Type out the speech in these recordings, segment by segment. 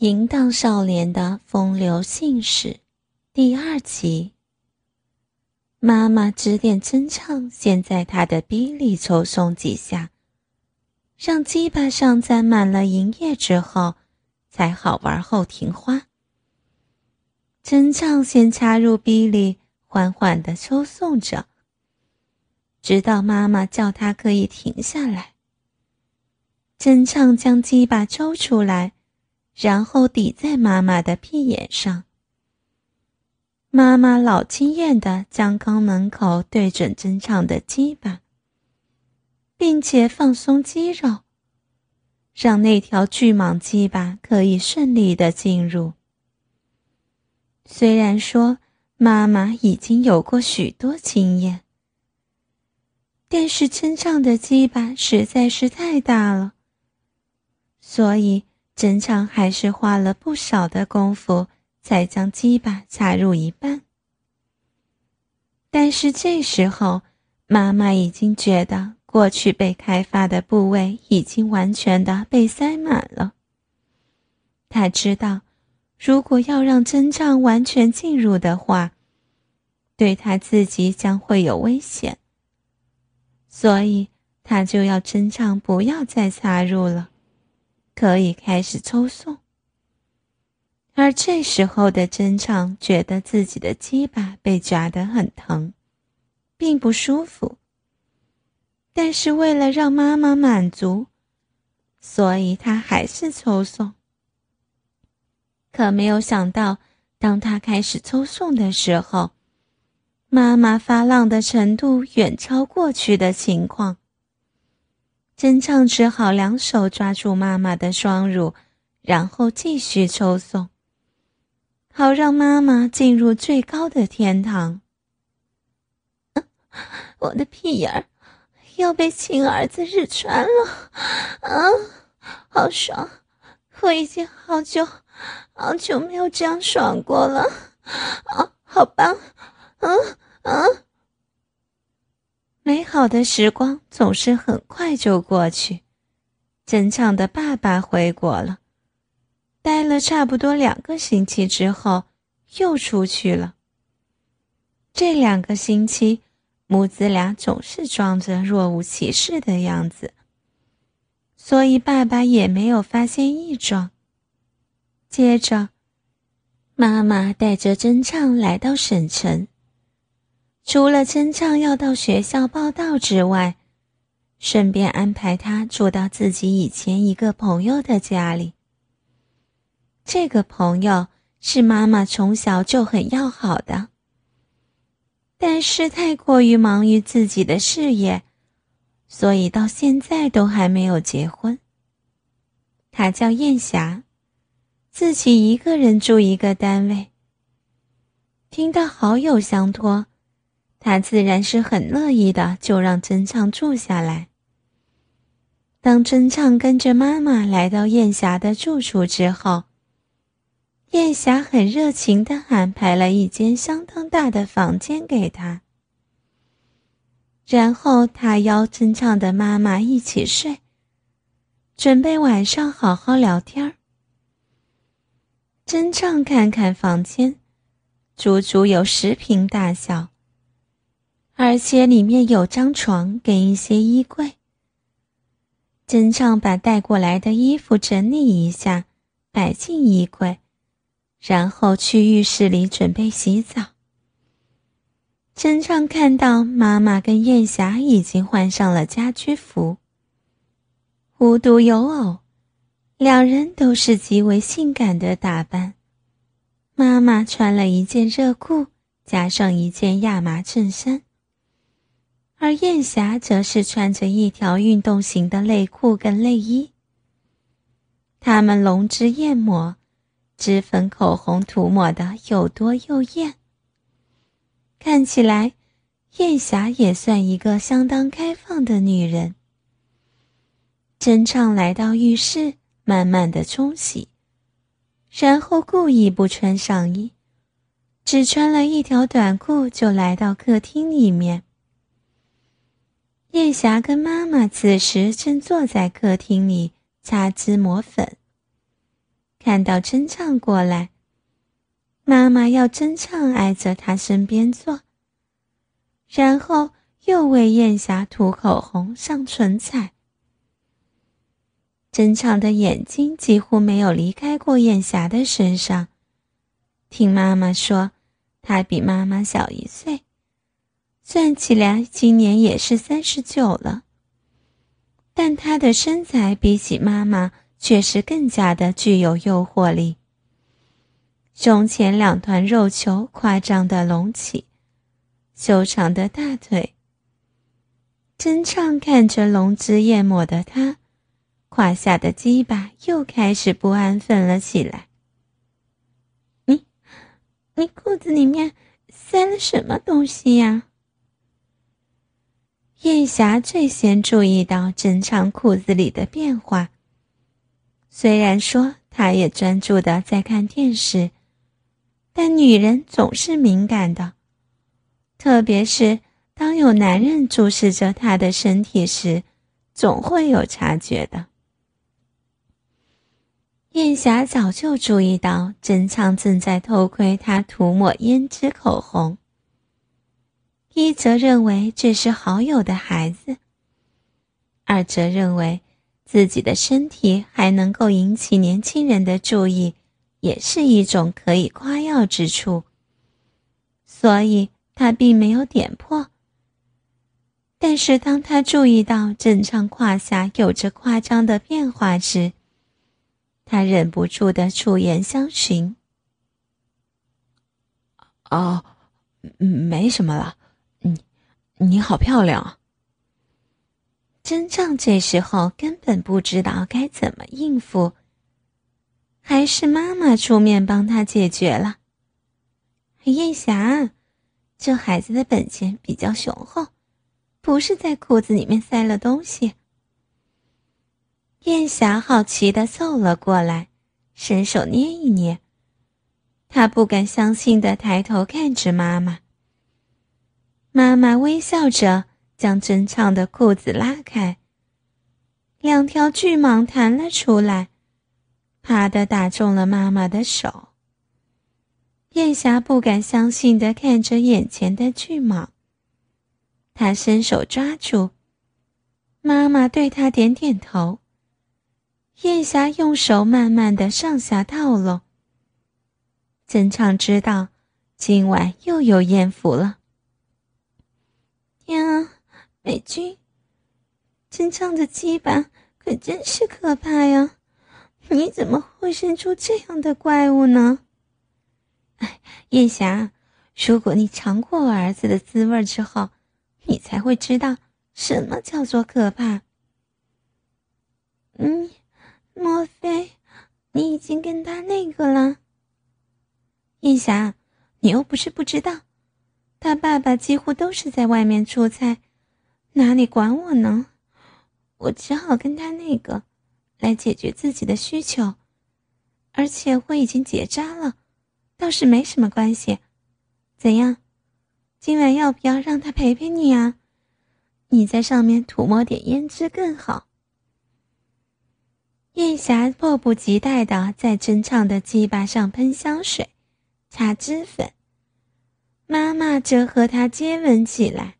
淫荡少年的风流信使，第二集。妈妈指点真唱，先在他的逼里抽送几下，让鸡巴上沾满了银液之后，才好玩后庭花。真唱先插入逼里，缓缓的抽送着，直到妈妈叫他可以停下来。真唱将鸡巴抽出来。然后抵在妈妈的屁眼上。妈妈老经验的将肛门口对准真唱的鸡巴，并且放松肌肉，让那条巨蟒鸡巴可以顺利的进入。虽然说妈妈已经有过许多经验，但是真唱的鸡巴实在是太大了，所以。真唱还是花了不少的功夫，才将鸡巴插入一半。但是这时候，妈妈已经觉得过去被开发的部位已经完全的被塞满了。她知道，如果要让真唱完全进入的话，对她自己将会有危险。所以，她就要真唱不要再插入了。可以开始抽送，而这时候的真唱觉得自己的鸡巴被夹得很疼，并不舒服。但是为了让妈妈满足，所以他还是抽送。可没有想到，当他开始抽送的时候，妈妈发浪的程度远超过去的情况。真唱只好两手抓住妈妈的双乳，然后继续抽送，好让妈妈进入最高的天堂。我的屁眼儿要被亲儿子日穿了，啊，好爽！我已经好久好久没有这样爽过了，啊，好棒！嗯嗯。美好的时光总是很快就过去。真唱的爸爸回国了，待了差不多两个星期之后，又出去了。这两个星期，母子俩总是装着若无其事的样子，所以爸爸也没有发现异状。接着，妈妈带着真唱来到省城。除了真唱要到学校报道之外，顺便安排他住到自己以前一个朋友的家里。这个朋友是妈妈从小就很要好的，但是太过于忙于自己的事业，所以到现在都还没有结婚。他叫燕霞，自己一个人住一个单位。听到好友相托。他自然是很乐意的，就让真唱住下来。当真唱跟着妈妈来到燕霞的住处之后，燕霞很热情的安排了一间相当大的房间给他，然后他邀真唱的妈妈一起睡，准备晚上好好聊天儿。真唱看看房间，足足有十平大小。而且里面有张床跟一些衣柜。真唱把带过来的衣服整理一下，摆进衣柜，然后去浴室里准备洗澡。真唱看到妈妈跟燕霞已经换上了家居服，无独有偶，两人都是极为性感的打扮。妈妈穿了一件热裤，加上一件亚麻衬衫。而燕霞则是穿着一条运动型的内裤跟内衣。她们浓脂艳抹，脂粉口红涂抹的又多又艳。看起来，燕霞也算一个相当开放的女人。真唱来到浴室，慢慢的冲洗，然后故意不穿上衣，只穿了一条短裤，就来到客厅里面。燕霞跟妈妈此时正坐在客厅里擦脂抹粉，看到真唱过来，妈妈要真唱挨着他身边坐，然后又为燕霞涂口红、上唇彩。真唱的眼睛几乎没有离开过燕霞的身上。听妈妈说，她比妈妈小一岁，算起来今年也是三十九了。但她的身材比起妈妈，却是更加的具有诱惑力。胸前两团肉球夸张的隆起，修长的大腿。真唱看着龙之艳抹的她。胯下的鸡巴又开始不安分了起来。你，你裤子里面塞了什么东西呀？燕霞最先注意到真唱裤子里的变化。虽然说她也专注的在看电视，但女人总是敏感的，特别是当有男人注视着她的身体时，总会有察觉的。燕霞早就注意到真唱正在偷窥她涂抹胭脂口红。一则认为这是好友的孩子，二则认为自己的身体还能够引起年轻人的注意，也是一种可以夸耀之处。所以他并没有点破。但是当他注意到正唱胯下有着夸张的变化时，他忍不住的出言相询。哦，没什么了，你好漂亮啊。真正这时候根本不知道该怎么应付，还是妈妈出面帮他解决了。燕霞，这孩子的本钱比较雄厚，不是在裤子里面塞了东西。燕霞好奇的凑了过来，伸手捏一捏。她不敢相信的抬头看着妈妈。妈妈微笑着将真唱的裤子拉开，两条巨蟒弹了出来，啪的打中了妈妈的手。燕霞不敢相信的看着眼前的巨蟒，她伸手抓住，妈妈对她点点头。燕霞用手慢慢的上下套拢。真唱知道，今晚又有艳福了。呀，美君，真唱的鸡巴可真是可怕呀！你怎么会生出这样的怪物呢？哎，燕霞，如果你尝过我儿子的滋味之后，你才会知道什么叫做可怕。嗯。莫非你已经跟他那个了？燕霞，你又不是不知道，他爸爸几乎都是在外面出差，哪里管我呢？我只好跟他那个，来解决自己的需求，而且我已经结扎了，倒是没什么关系。怎样？今晚要不要让他陪陪你啊？你在上面涂抹点胭脂更好。燕霞迫不及待的在真唱的鸡巴上喷香水、擦脂粉，妈妈则和他接吻起来。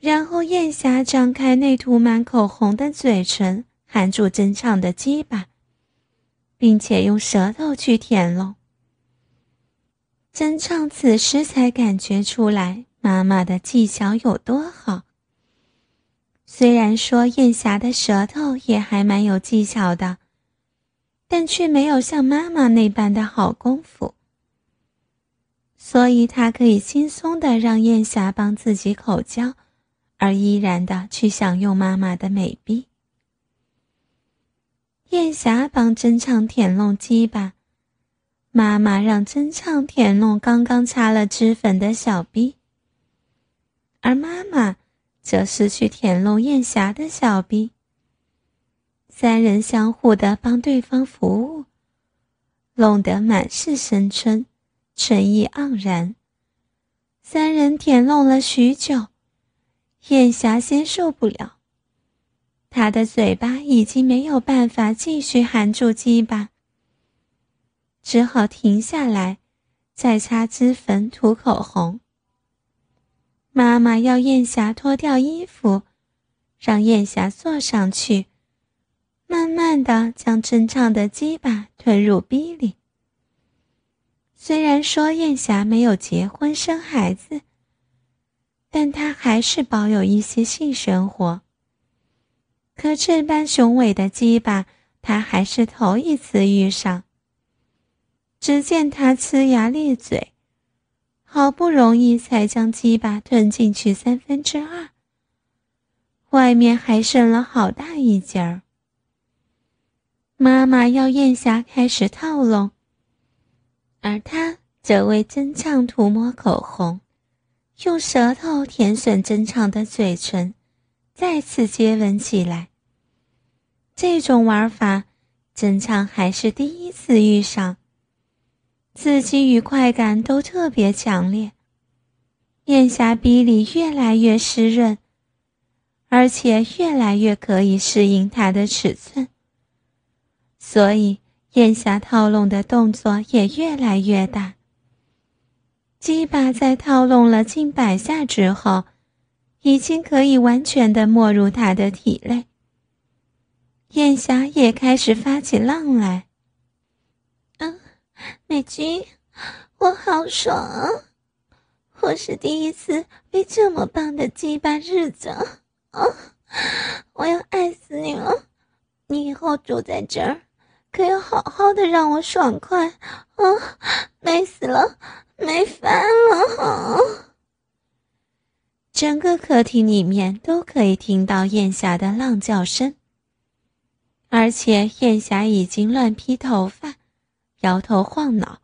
然后燕霞张开那涂满口红的嘴唇，含住真唱的鸡巴，并且用舌头去舔弄。真唱此时才感觉出来妈妈的技巧有多好。虽然说燕霞的舌头也还蛮有技巧的，但却没有像妈妈那般的好功夫，所以他可以轻松的让燕霞帮自己口交，而依然的去享用妈妈的美臂。燕霞帮真唱舔弄鸡巴，妈妈让真唱舔弄刚刚擦了脂粉的小逼，而妈妈。则是去舔弄燕霞的小逼。三人相互的帮对方服务，弄得满是生春，春意盎然。三人舔弄了许久，燕霞先受不了，他的嘴巴已经没有办法继续含住鸡巴，只好停下来，再擦脂粉、涂口红。妈妈要燕霞脱掉衣服，让燕霞坐上去，慢慢的将真唱的鸡巴吞入逼里。虽然说燕霞没有结婚生孩子，但她还是保有一些性生活。可这般雄伟的鸡巴，她还是头一次遇上。只见她呲牙咧嘴，好不容易才将鸡巴吞进去三分之二，外面还剩了好大一截儿。妈妈要燕霞开始套拢。而他则为真唱涂抹口红，用舌头舔吮真唱的嘴唇，再次接吻起来。这种玩法，真唱还是第一次遇上。刺激与快感都特别强烈，面颊鼻里越来越湿润，而且越来越可以适应它的尺寸，所以。燕霞套拢的动作也越来越大。鸡巴在套拢了近百下之后，已经可以完全的没入他的体内。燕霞也开始发起浪来。嗯，美君，我好爽！我是第一次被这么棒的鸡巴日子啊！我要爱死你了！你以后住在这儿。可要好好的让我爽快啊！美死了，美翻了！整个客厅里面都可以听到燕霞的浪叫声，而且燕霞已经乱披头发，摇头晃脑，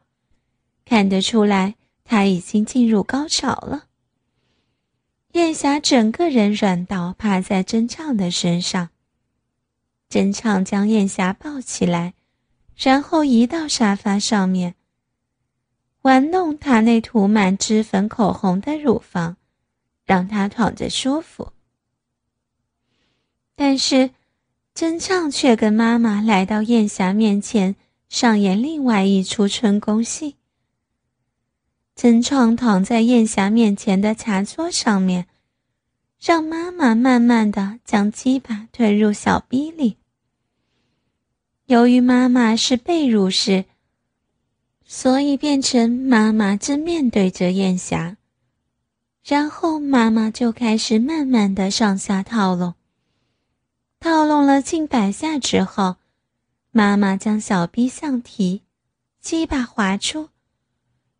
看得出来她已经进入高潮了。燕霞整个人软倒，趴在真唱的身上。真唱将燕霞抱起来。然后移到沙发上面，玩弄她那涂满脂粉、口红的乳房，让她躺着舒服。但是，真唱却跟妈妈来到燕霞面前，上演另外一出春宫戏。真唱躺在燕霞面前的茶桌上面，让妈妈慢慢的将鸡巴推入小逼里。由于妈妈是被褥式，所以变成妈妈正面对着燕霞，然后妈妈就开始慢慢的上下套拢。套拢了近百下之后，妈妈将小臂向提，鸡巴滑出，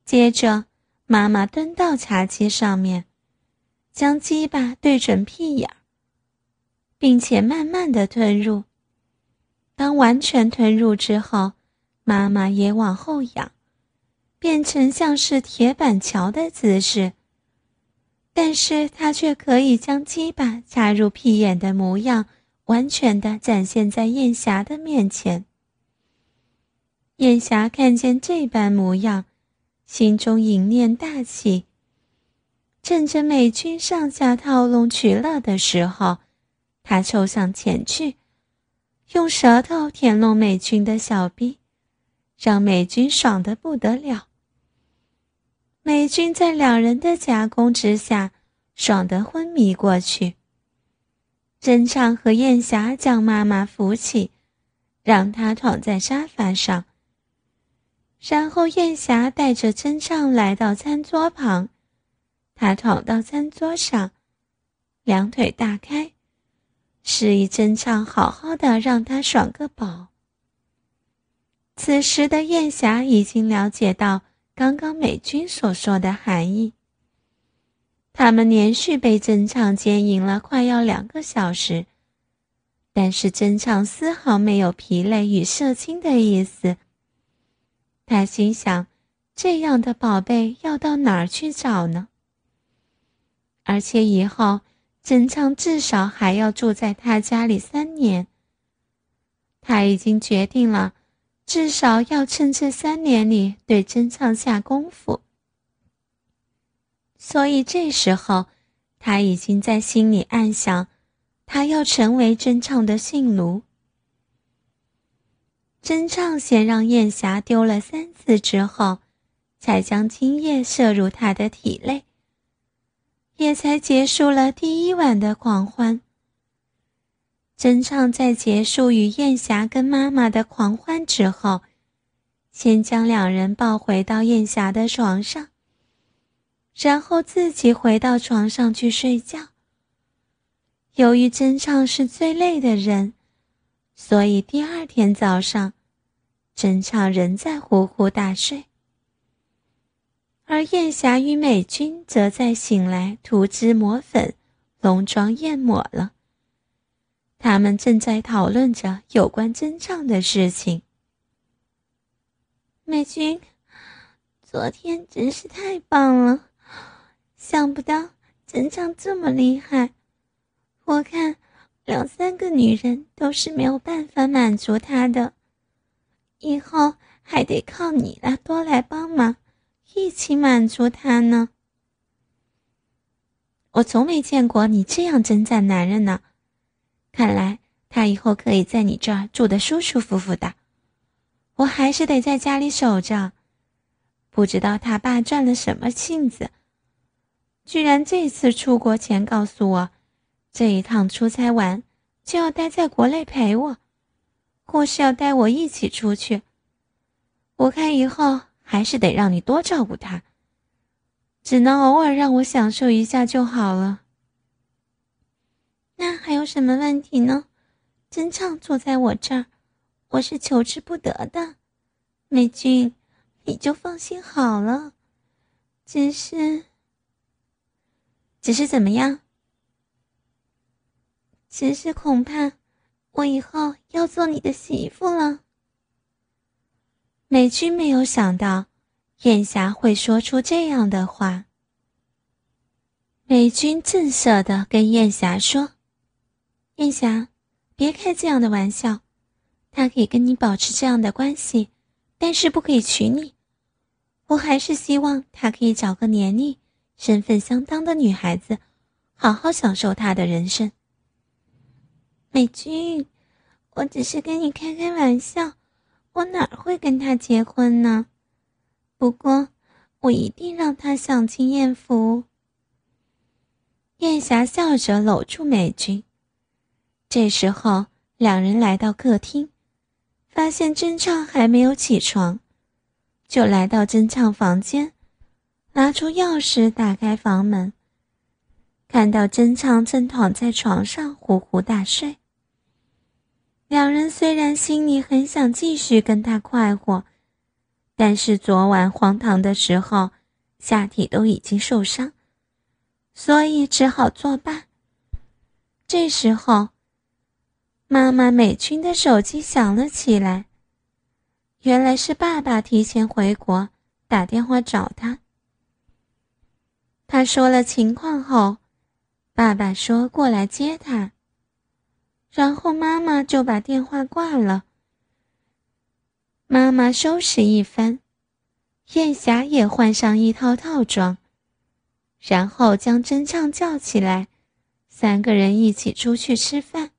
接着妈妈蹲到茶几上面，将鸡巴对准屁眼并且慢慢的吞入。当完全吞入之后，妈妈也往后仰，变成像是铁板桥的姿势。但是她却可以将鸡巴插入屁眼的模样，完全的展现在燕霞的面前。燕霞看见这般模样，心中淫念大起。趁着美军上下套弄取乐的时候，她凑上前去。用舌头舔弄美军的小臂，让美军爽得不得了。美军在两人的夹攻之下，爽得昏迷过去。真唱和燕霞将妈妈扶起，让她躺在沙发上。然后燕霞带着真唱来到餐桌旁，她躺到餐桌上，两腿大开。示意真唱好好的让他爽个饱。此时的燕霞已经了解到刚刚美军所说的含义。他们连续被真唱奸淫了快要两个小时，但是真唱丝毫没有疲累与射精的意思。他心想：这样的宝贝要到哪儿去找呢？而且以后。真唱至少还要住在他家里三年。他已经决定了，至少要趁这三年里对真唱下功夫。所以这时候，他已经在心里暗想：他要成为真唱的性奴。真唱先让燕霞丢了三次之后，才将精液射入他的体内，也才结束了第一晚的狂欢。真唱在结束与燕霞跟妈妈的狂欢之后，先将两人抱回到燕霞的床上，然后自己回到床上去睡觉。由于真唱是最累的人。所以第二天早上，真唱仍在呼呼大睡，而燕霞与美君则在醒来涂脂抹粉，浓妆艳抹了。他们正在讨论着有关真唱的事情。美君，昨天真是太棒了，想不到真唱这么厉害，我看。两三个女人都是没有办法满足他的，以后还得靠你来多来帮忙，一起满足他呢。我从没见过你这样称赞男人呢，看来他以后可以在你这儿住得舒舒服服的，我还是得在家里守着。不知道他爸赚了什么性子，居然这次出国前告诉我。这一趟出差完，就要待在国内陪我，或是要带我一起出去。我看以后还是得让你多照顾他，只能偶尔让我享受一下就好了。那还有什么问题呢？真唱坐在我这儿，我是求之不得的。美君，你就放心好了。只是，只是怎么样？只是恐怕，我以后要做你的媳妇了。美君没有想到，燕霞会说出这样的话。美君正色的跟燕霞说：“燕霞，别开这样的玩笑。他可以跟你保持这样的关系，但是不可以娶你。我还是希望他可以找个年龄、身份相当的女孩子，好好享受他的人生。”美君，我只是跟你开开玩笑，我哪会跟他结婚呢？不过，我一定让他享清艳福。燕霞笑着搂住美君。这时候，两人来到客厅，发现真唱还没有起床，就来到真唱房间，拿出钥匙打开房门，看到真唱正躺在床上呼呼大睡。两人虽然心里很想继续跟他快活，但是昨晚荒唐的时候，下体都已经受伤，所以只好作罢。这时候，妈妈美君的手机响了起来，原来是爸爸提前回国打电话找他。他说了情况后，爸爸说过来接他。然后妈妈就把电话挂了。妈妈收拾一番，燕霞也换上一套套装，然后将真唱叫起来，三个人一起出去吃饭。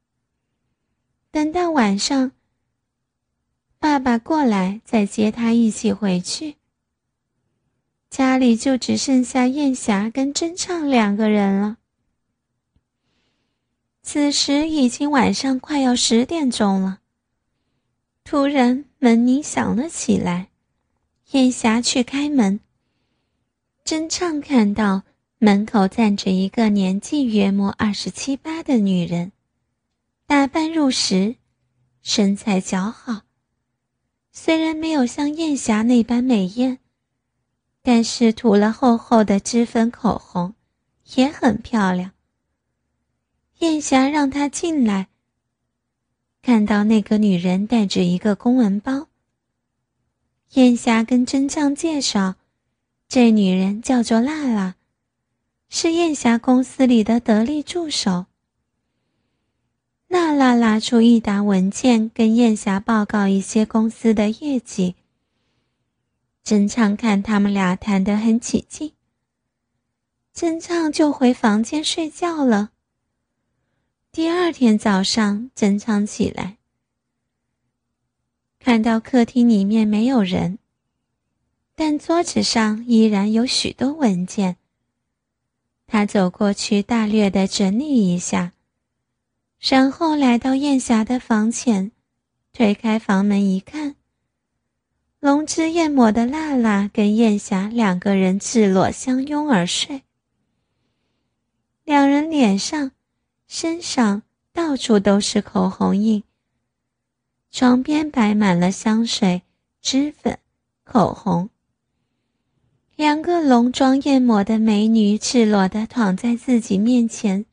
等到晚上，爸爸过来再接他一起回去。家里就只剩下燕霞跟真唱两个人了。此时已经晚上快要十点钟了。突然门铃响了起来，燕霞去开门。真畅看到门口站着一个年纪约莫二十七八的女人，打扮入时，身材姣好。虽然没有像燕霞那般美艳，但是涂了厚厚的脂粉口红，也很漂亮。燕霞让他进来。看到那个女人带着一个公文包。燕霞跟真唱介绍，这女人叫做娜娜，是燕霞公司里的得力助手。娜娜拿出一沓文件，跟燕霞报告一些公司的业绩。真唱看他们俩谈得很起劲，真唱就回房间睡觉了。第二天早上，珍藏起来，看到客厅里面没有人，但桌子上依然有许多文件。他走过去，大略的整理一下，然后来到燕霞的房前，推开房门一看，龙之艳抹的娜娜跟燕霞两个人赤裸相拥而睡，两人脸上、身上到处都是口红印，床边摆满了香水、脂粉、口红。两个浓妆艳抹的美女赤裸的躺在自己面前，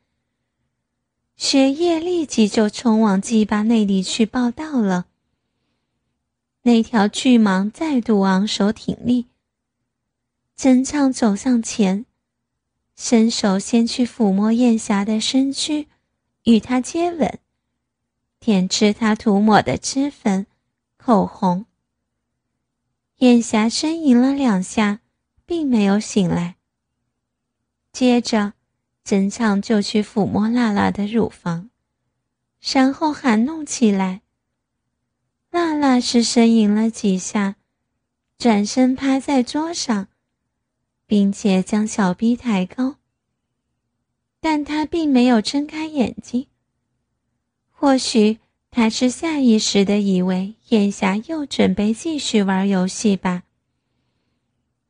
雪夜立即就冲往鸡巴那里去报道了。那条巨蟒再度昂首挺立，真唱走上前，伸手先去抚摸燕霞的身躯，与她接吻，舔吃她涂抹的脂粉、口红。燕霞呻吟了两下。并没有醒来。接着，真畅就去抚摸娜娜的乳房，然后含弄起来。娜娜是呻吟了几下，转身趴在桌上，并且将小臂抬高。但他并没有睁开眼睛。或许他是下意识的以为眼霞又准备继续玩游戏吧。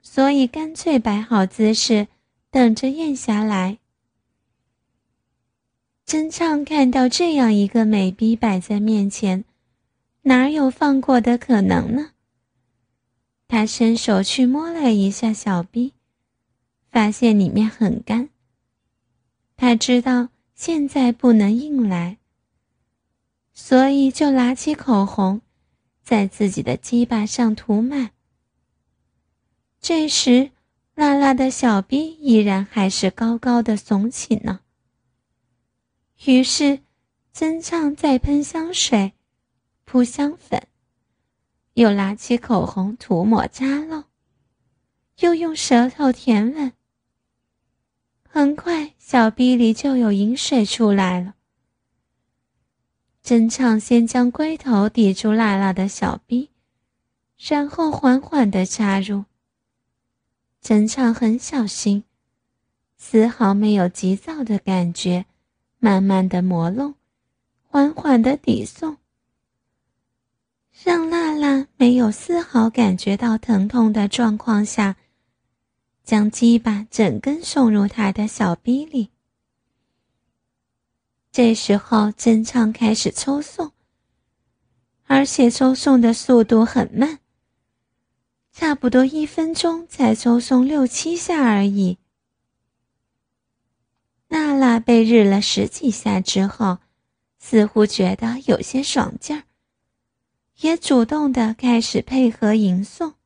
所以干脆摆好姿势，等着燕霞来。真畅看到这样一个美逼摆在面前，哪有放过的可能呢？他伸手去摸了一下小逼，发现里面很干。他知道现在不能硬来，所以就拿起口红，在自己的鸡巴上涂满。这时，辣辣的小臂依然还是高高的耸起呢。于是，曾畅再喷香水，扑香粉，又拿起口红涂抹扎漏，又用舌头舔吻。很快，小臂里就有饮水出来了。真畅先将龟头抵住娜娜的小臂，然后缓缓地插入。真唱很小心，丝毫没有急躁的感觉，慢慢的磨弄，缓缓的抵送，让娜娜没有丝毫感觉到疼痛的状况下，将鸡巴整根送入他的小逼里。这时候，真唱开始抽送，而且抽送的速度很慢。差不多一分钟才抽送六七下而已。娜娜被日了十几下之后，似乎觉得有些爽劲儿，也主动的开始配合吟诵。